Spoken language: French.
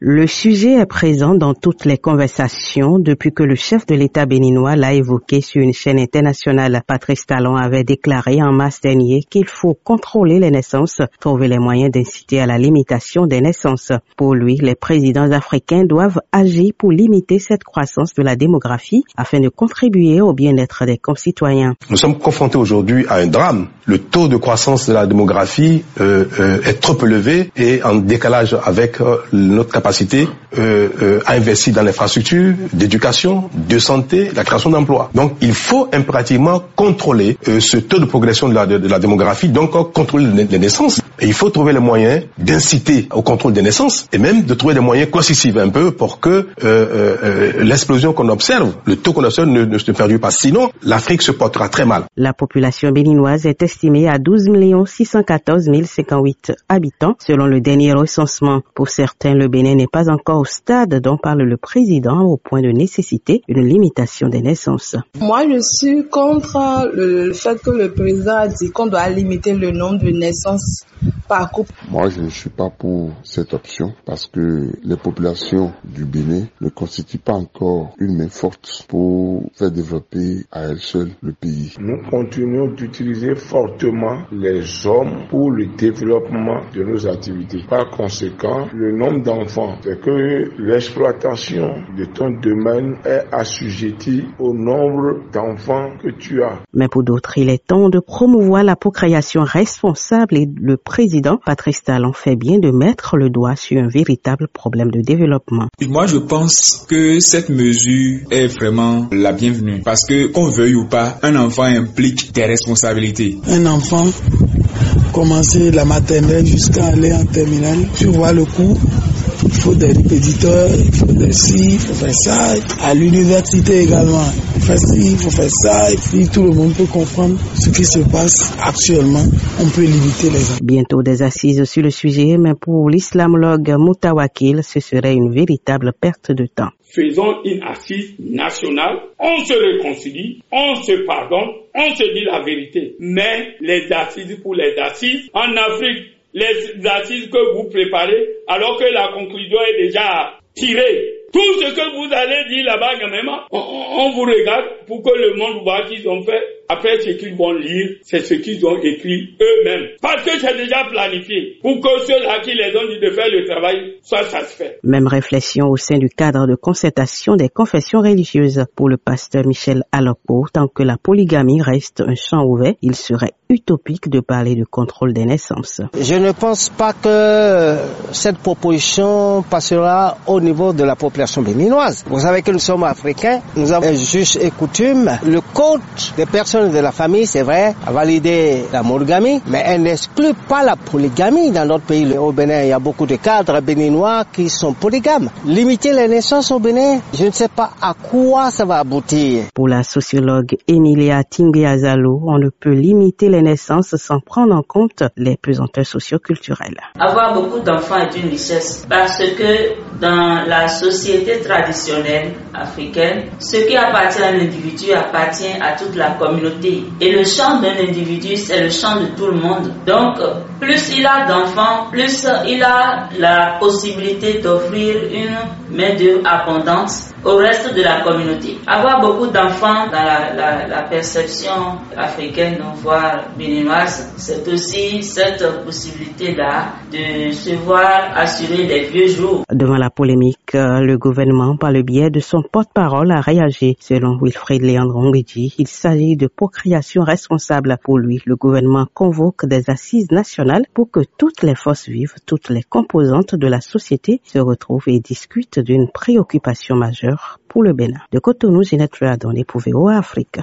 Le sujet est présent dans toutes les conversations depuis que le chef de l'État béninois l'a évoqué sur une chaîne internationale. Patrice Talon avait déclaré en mars dernier qu'il faut contrôler les naissances, trouver les moyens d'inciter à la limitation des naissances. Pour lui, les présidents africains doivent agir pour limiter cette croissance de la démographie afin de contribuer au bien-être des concitoyens. Nous sommes confrontés aujourd'hui à un drame. Le taux de croissance de la démographie euh, euh, est trop élevé et en décalage avec euh, notre capacité capacité euh, euh, à investir dans l'infrastructure d'éducation, de santé, la création d'emplois. Donc il faut impérativement contrôler euh, ce taux de progression de la, de, la démographie, donc contrôler les naissances. Et il faut trouver les moyens d'inciter au contrôle des naissances et même de trouver des moyens coercitifs un peu pour que euh, euh, l'explosion qu'on observe, le taux qu'on observe ne, ne se perdure pas. Sinon, l'Afrique se portera très mal. La population béninoise est estimée à 12 614 058 habitants selon le dernier recensement. Pour certains, le Bénin n'est pas encore au stade dont parle le président au point de nécessiter une limitation des naissances. Moi, je suis contre le fait que le président a dit qu'on doit limiter le nombre de naissances Moi, je ne suis pas pour cette option parce que les populations du Bénin ne constituent pas encore une main forte pour faire développer à elles seules le pays. Nous continuons d'utiliser fortement les hommes pour le développement de nos activités. Par conséquent, le nombre d'enfants c'est que l'exploitation de ton domaine est assujettie au nombre d'enfants que tu as. Mais pour d'autres, il est temps de promouvoir la procréation responsable et le président Patrice Talon fait bien de mettre le doigt sur un véritable problème de développement. Moi, je pense que cette mesure est vraiment la bienvenue parce que qu'on veuille ou pas, un enfant implique des responsabilités. Un enfant commencer la maternelle jusqu'à aller en terminale, tu vois le cours il faut des répétiteurs, il faut des ci, il faut faire ça. À l'université également, il faut faire ci, il faut faire ça. Et puis tout le monde peut comprendre ce qui se passe actuellement. On peut limiter les enfants. Bientôt des assises sur le sujet, mais pour l'islamologue Moutawakil, ce serait une véritable perte de temps. Faisons une assise nationale, on se réconcilie, on se pardonne, on se dit la vérité. Mais les assises pour les assises, en Afrique, les assises que vous préparez alors que la conclusion est déjà tirée. Tout ce que vous allez dire là-bas, on, on, vous regarde pour que le monde voit qu'ils ont fait. Après, ce qu'ils vont lire, c'est ce qu'ils ont écrit eux-mêmes. Parce que c'est déjà planifié. Pour que ceux-là qui les ont dit de faire le travail soit satisfaits. Même réflexion au sein du cadre de concertation des confessions religieuses. Pour le pasteur Michel Alopo, tant que la polygamie reste un champ ouvert, il serait utopique de parler de contrôle des naissances. Je ne pense pas que cette proposition passera au niveau de la population béninoise. Vous savez que nous sommes africains, nous avons juste et coutume. Le code des personnes de la famille, c'est vrai, a validé la monogamie, mais elle n'exclut pas la polygamie. Dans notre pays, au Bénin, il y a beaucoup de cadres béninois qui sont polygames. Limiter les naissances au Bénin, je ne sais pas à quoi ça va aboutir. Pour la sociologue Emilia Azalo, on ne peut limiter les naissances sans prendre en compte les pesanteurs socioculturelles. Avoir beaucoup d'enfants est une richesse parce que dans la société traditionnelle africaine, ce qui appartient à l'individu appartient à toute la communauté. Et le champ d'un individu, c'est le champ de tout le monde. Donc, plus il a d'enfants, plus il a la possibilité d'offrir une main-d'œuvre abondante au reste de la communauté. Avoir beaucoup d'enfants dans la, la, la, perception africaine, voire béninoise, c'est aussi cette possibilité-là de se voir assurer des vieux jours. Devant la polémique, le gouvernement, par le biais de son porte-parole, a réagi. Selon Wilfried Léandre Ngedi, il s'agit de procréation responsable. Pour lui, le gouvernement convoque des assises nationales pour que toutes les forces vives, toutes les composantes de la société se retrouvent et discutent d'une préoccupation majeure pour le Bénin. De Cotonou, Ginette Ruadon, pour VOA Afrique.